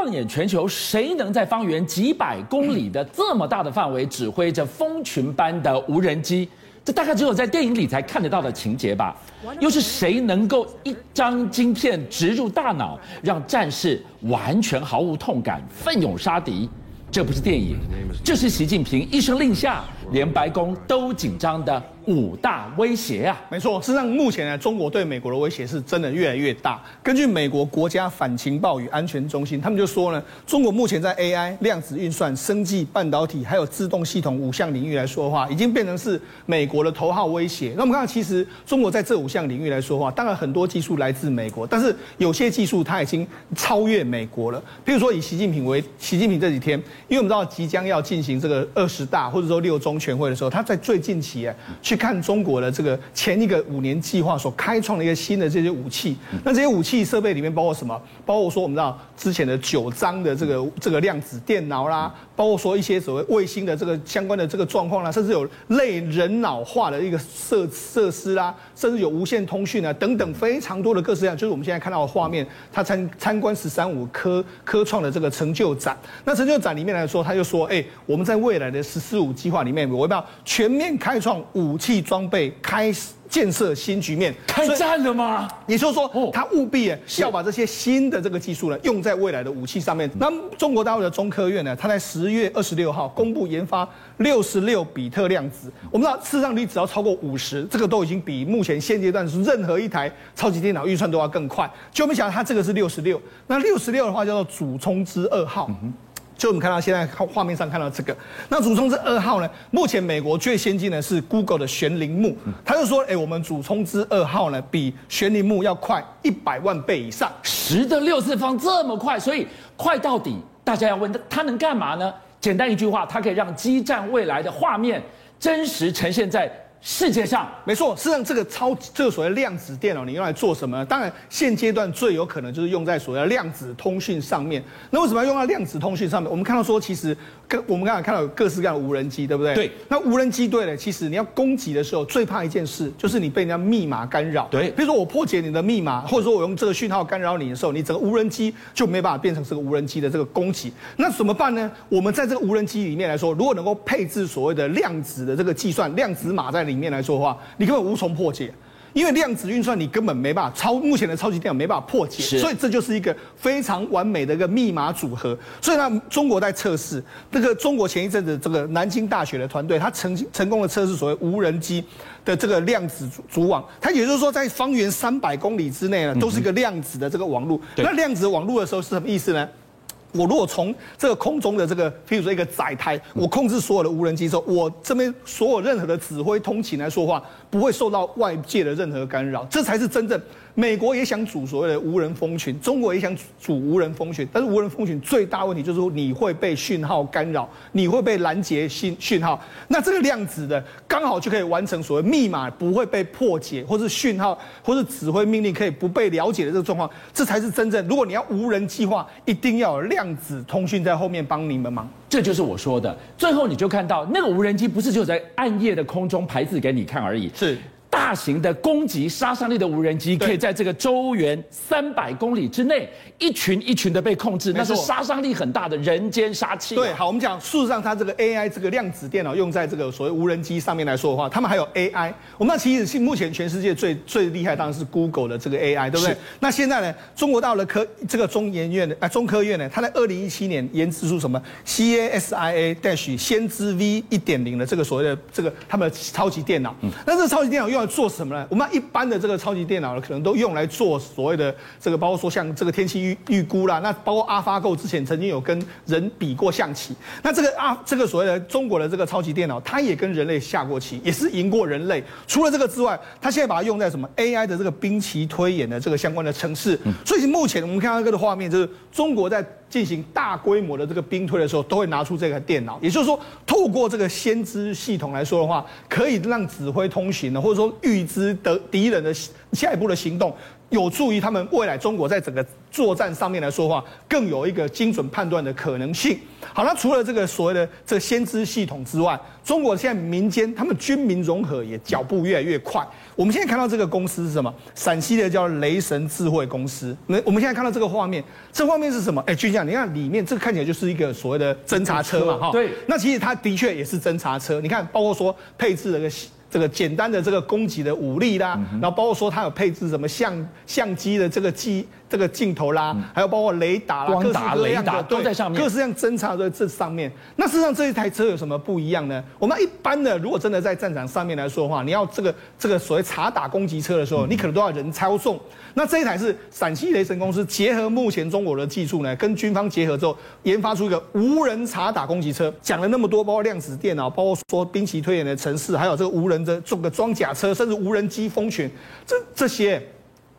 放眼全球，谁能在方圆几百公里的这么大的范围指挥着蜂群般的无人机？这大概只有在电影里才看得到的情节吧？又是谁能够一张晶片植入大脑，让战士完全毫无痛感，奋勇杀敌？这不是电影，这是习近平一声令下，连白宫都紧张的。五大威胁啊，没错，事实上目前呢，中国对美国的威胁是真的越来越大。根据美国国家反情报与安全中心，他们就说呢，中国目前在 AI、量子运算、生技、半导体还有自动系统五项领域来说的话，已经变成是美国的头号威胁。那我们看到，其实中国在这五项领域来说的话，当然很多技术来自美国，但是有些技术它已经超越美国了。譬如说，以习近平为习近平这几天，因为我们知道即将要进行这个二十大或者说六中全会的时候，他在最近期啊去。看中国的这个前一个五年计划所开创的一个新的这些武器，那这些武器设备里面包括什么？包括说我们知道之前的九章的这个这个量子电脑啦，包括说一些所谓卫星的这个相关的这个状况啦，甚至有类人脑化的一个设设施啦，甚至有无线通讯啊等等非常多的各式各样，就是我们现在看到的画面。他参参观“十三五”科科创的这个成就展，那成就展里面来说，他就说：“哎，我们在未来的‘十四五’计划里面，我们要全面开创武器。”装备开始建设新局面，开战了吗？也就是说，他务必要把这些新的这个技术呢，用在未来的武器上面。那中国大陆的中科院呢，他在十月二十六号公布研发六十六比特量子。我们知道，市场率只要超过五十，这个都已经比目前现阶段是任何一台超级电脑运算都要更快。就没想到它这个是六十六，那六十六的话叫做祖冲之二号。嗯就我们看到现在画面上看到这个，那祖冲之二号呢？目前美国最先进的是 Google 的玄灵木，他就说，哎，我们祖冲之二号呢，比玄灵木要快一百万倍以上，十的六次方这么快，所以快到底，大家要问他，它能干嘛呢？简单一句话，它可以让激战未来的画面真实呈现在。世界上没错，实际上这个超这个所谓量子电脑，你用来做什么？当然，现阶段最有可能就是用在所谓的量子通讯上面。那为什么要用到量子通讯上面？我们看到说，其实跟我们刚才看到有各式各样的无人机，对不对？对。那无人机对了，其实你要攻击的时候，最怕一件事就是你被人家密码干扰。对。比如说我破解你的密码，或者说我用这个讯号干扰你的时候，你整个无人机就没办法变成这个无人机的这个攻击。那怎么办呢？我们在这个无人机里面来说，如果能够配置所谓的量子的这个计算量子码在里面来说的话，你根本无从破解，因为量子运算你根本没办法超目前的超级电脑没办法破解，所以这就是一个非常完美的一个密码组合。所以呢，中国在测试这个中国前一阵子这个南京大学的团队，他成成功的测试所谓无人机的这个量子组网，它也就是说在方圆三百公里之内呢，都是一个量子的这个网络。那量子网络的时候是什么意思呢？我如果从这个空中的这个，譬如说一个载台，我控制所有的无人机之后，我这边所有任何的指挥通勤来说话，不会受到外界的任何干扰，这才是真正。美国也想组所谓的无人蜂群，中国也想组无人蜂群，但是无人蜂群最大问题就是说你会被讯号干扰，你会被拦截信讯号。那这个量子的刚好就可以完成所谓密码不会被破解，或是讯号或是指挥命令可以不被了解的这个状况，这才是真正。如果你要无人计划，一定要有量子通讯在后面帮你们忙。这就是我说的。最后你就看到那个无人机不是只有在暗夜的空中排字给你看而已，是。大型的攻击杀伤力的无人机，可以在这个周圆三百公里之内，一群一群的被控制，那是杀伤力很大的人间杀器。对，好，我们讲，事实上，它这个 AI 这个量子电脑用在这个所谓无人机上面来说的话，他们还有 AI。我们那其实是目前全世界最最厉害，当然是 Google 的这个 AI，对不对？那现在呢，中国大陆的科这个中研院的啊中科院呢，它在二零一七年研制出什么 CASIA Dash 先知 V 一点零的这个所谓的这个他们的超级电脑。嗯，那这个超级电脑用。要做什么呢？我们一般的这个超级电脑呢，可能都用来做所谓的这个，包括说像这个天气预预估啦，那包括 AlphaGo 之前曾经有跟人比过象棋，那这个啊，这个所谓的中国的这个超级电脑，它也跟人类下过棋，也是赢过人类。除了这个之外，它现在把它用在什么 AI 的这个兵棋推演的这个相关的城市。所以目前我们看到这个的画面，就是中国在进行大规模的这个兵推的时候，都会拿出这个电脑。也就是说，透过这个先知系统来说的话，可以让指挥通行的，或者说。预知的敌人的下一步的行动，有助于他们未来中国在整个作战上面来说的话，更有一个精准判断的可能性。好，那除了这个所谓的这个先知系统之外，中国现在民间他们军民融合也脚步越来越快。我们现在看到这个公司是什么？陕西的叫雷神智慧公司。那我们现在看到这个画面，这画面是什么？哎，军将，你看里面这个看起来就是一个所谓的侦察车嘛，哈。对。那其实它的确也是侦察车。你看，包括说配置了个。这个简单的这个攻击的武力啦，然后包括说它有配置什么相相机的这个机这个镜头啦，还有包括雷达啦，光达、雷达都在上面，各式各样侦察在这上面。那事实上这一台车有什么不一样呢？我们一般的如果真的在战场上面来说的话，你要这个这个所谓查打攻击车的时候，你可能都要人操纵。那这一台是陕西雷神公司结合目前中国的技术呢，跟军方结合之后研发出一个无人查打攻击车。讲了那么多，包括量子电脑，包括说兵棋推演的城市，还有这个无人的这个装甲车，甚至无人机蜂群，这这些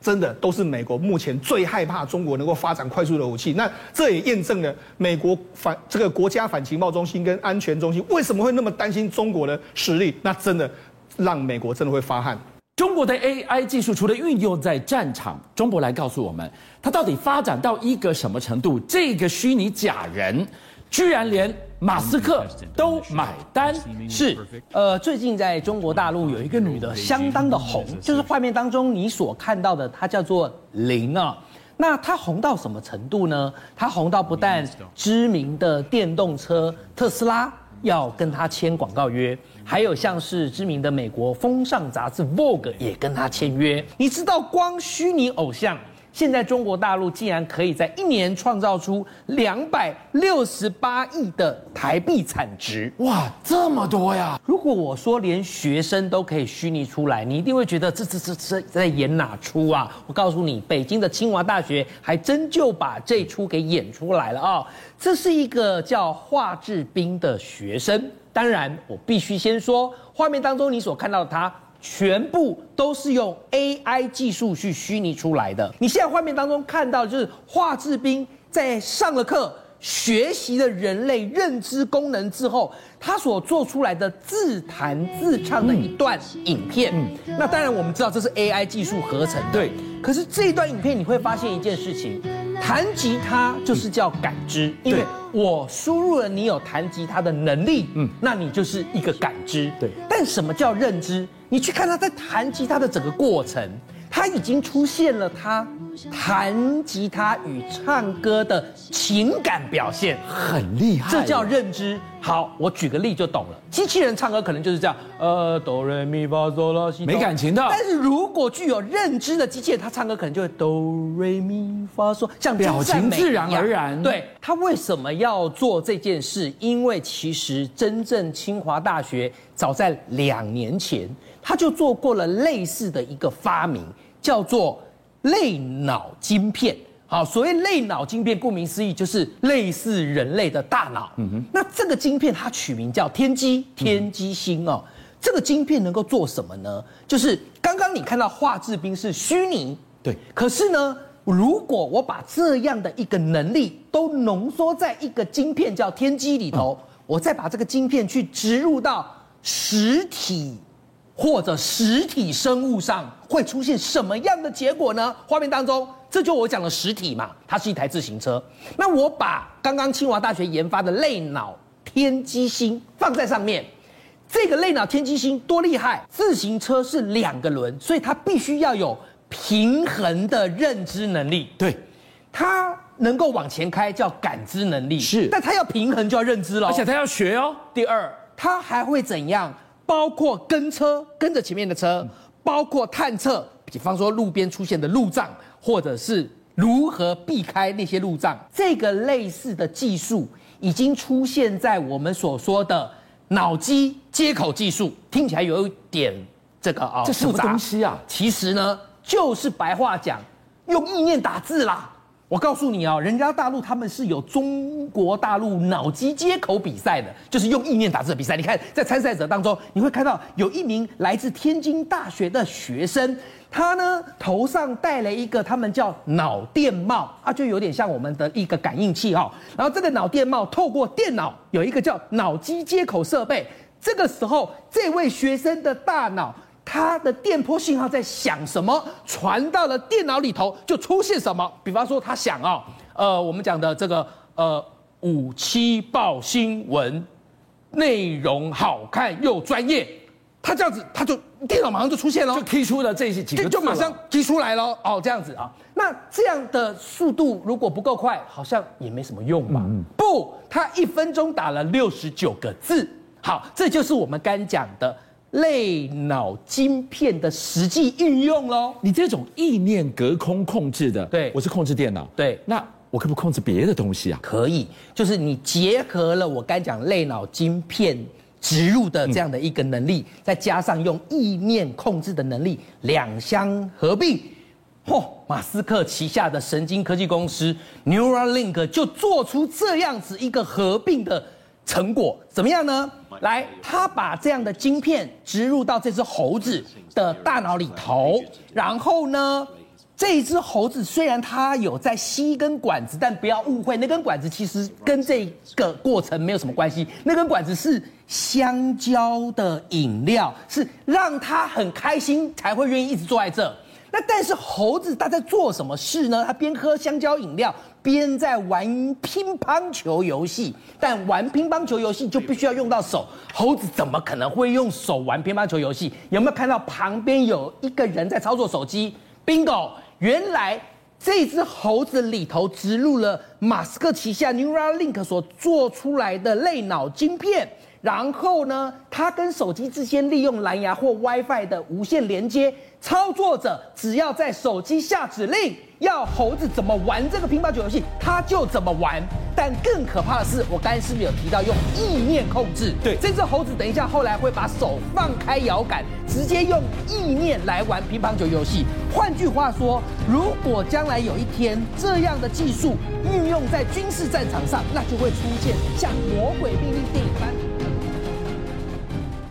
真的都是美国目前最害怕中国能够发展快速的武器。那这也验证了美国反这个国家反情报中心跟安全中心为什么会那么担心中国的实力。那真的让美国真的会发汗。中国的 AI 技术除了运用在战场，中国来告诉我们，它到底发展到一个什么程度？这个虚拟假人，居然连马斯克都买单。是，呃，最近在中国大陆有一个女的相当的红，就是画面当中你所看到的，她叫做林啊。那她红到什么程度呢？她红到不但知名的电动车特斯拉要跟她签广告约。还有像是知名的美国风尚杂志《Vogue》也跟她签约。你知道，光虚拟偶像，现在中国大陆竟然可以在一年创造出两百六十八亿的台币产值，哇，这么多呀！如果我说连学生都可以虚拟出来，你一定会觉得这这这这在演哪出啊？我告诉你，北京的清华大学还真就把这出给演出来了啊、哦！这是一个叫华智彬的学生。当然，我必须先说，画面当中你所看到的他，全部都是用 AI 技术去虚拟出来的。你现在画面当中看到就是华志斌在上了课，学习了人类认知功能之后，他所做出来的自弹自唱的一段影片。嗯，那当然我们知道这是 AI 技术合成的。对。可是这一段影片你会发现一件事情，弹吉他就是叫感知，因为我输入了你有弹吉他的能力，嗯，那你就是一个感知，对。但什么叫认知？你去看他在弹吉他的整个过程。他已经出现了，他弹吉他与唱歌的情感表现很厉害，这叫认知。好，我举个例就懂了。机器人唱歌可能就是这样，呃，哆来咪发嗦拉西，没感情的。但是如果具有认知的机器人，他唱歌可能就会哆来咪发嗦，像表情自然而然。对，他为什么要做这件事？因为其实真正清华大学早在两年前。他就做过了类似的一个发明，叫做类脑晶片。好，所谓类脑晶片，顾名思义就是类似人类的大脑。嗯哼。那这个晶片它取名叫天机，天机星哦。这个晶片能够做什么呢？就是刚刚你看到华智兵是虚拟，对。可是呢，如果我把这样的一个能力都浓缩在一个晶片叫天机里头，我再把这个晶片去植入到实体。或者实体生物上会出现什么样的结果呢？画面当中，这就我讲的实体嘛，它是一台自行车。那我把刚刚清华大学研发的类脑天机星放在上面，这个类脑天机星多厉害！自行车是两个轮，所以它必须要有平衡的认知能力。对，它能够往前开叫感知能力，是，但它要平衡就要认知了，而且它要学哦。第二，它还会怎样？包括跟车跟着前面的车，包括探测，比方说路边出现的路障，或者是如何避开那些路障，这个类似的技术已经出现在我们所说的脑机接口技术，听起来有一点这个啊，这什么东西啊？其实呢，就是白话讲，用意念打字啦。我告诉你哦，人家大陆他们是有中国大陆脑机接口比赛的，就是用意念打字的比赛。你看，在参赛者当中，你会看到有一名来自天津大学的学生，他呢头上戴了一个他们叫脑电帽啊，就有点像我们的一个感应器哈。然后这个脑电帽透过电脑有一个叫脑机接口设备，这个时候这位学生的大脑。它的电波信号在响什么，传到了电脑里头就出现什么。比方说，他想哦，呃，我们讲的这个呃五七报新闻，内容好看又专业，他这样子，他就电脑马上就出现了，就提出了这些几个字，就马上提出来了。哦，这样子啊，那这样的速度如果不够快，好像也没什么用吧？嗯、不，他一分钟打了六十九个字。好，这就是我们刚讲的。类脑晶片的实际运用喽，你这种意念隔空控制的，对，我是控制电脑，对，那我可不可以控制别的东西啊？可以，就是你结合了我刚讲类脑晶片植入的这样的一个能力，嗯、再加上用意念控制的能力，两相合并，嚯，马斯克旗下的神经科技公司 Neuralink 就做出这样子一个合并的成果，怎么样呢？来，他把这样的晶片植入到这只猴子的大脑里头，然后呢，这一只猴子虽然它有在吸一根管子，但不要误会，那根管子其实跟这个过程没有什么关系。那根管子是香蕉的饮料，是让它很开心才会愿意一直坐在这。那但是猴子它在做什么事呢？它边喝香蕉饮料。边在玩乒乓球游戏，但玩乒乓球游戏就必须要用到手。猴子怎么可能会用手玩乒乓球游戏？有没有看到旁边有一个人在操作手机？Bingo！原来这只猴子里头植入了马斯克旗下 Neuralink 所做出来的类脑晶片，然后呢，它跟手机之间利用蓝牙或 WiFi 的无线连接，操作者只要在手机下指令。要猴子怎么玩这个乒乓球游戏，它就怎么玩。但更可怕的是，我刚才是不是有提到用意念控制？对，这只猴子等一下后来会把手放开摇杆，直接用意念来玩乒乓球游戏。换句话说，如果将来有一天这样的技术运用在军事战场上，那就会出现像《魔鬼命令》电影般。